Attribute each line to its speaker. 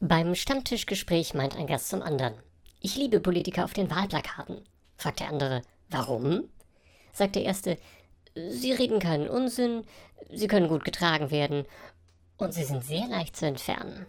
Speaker 1: Beim Stammtischgespräch meint ein Gast zum anderen. Ich liebe Politiker auf den Wahlplakaten. Fragt der andere, warum? Sagt der erste, sie reden keinen Unsinn, sie können gut getragen werden und sie sind sehr leicht zu entfernen.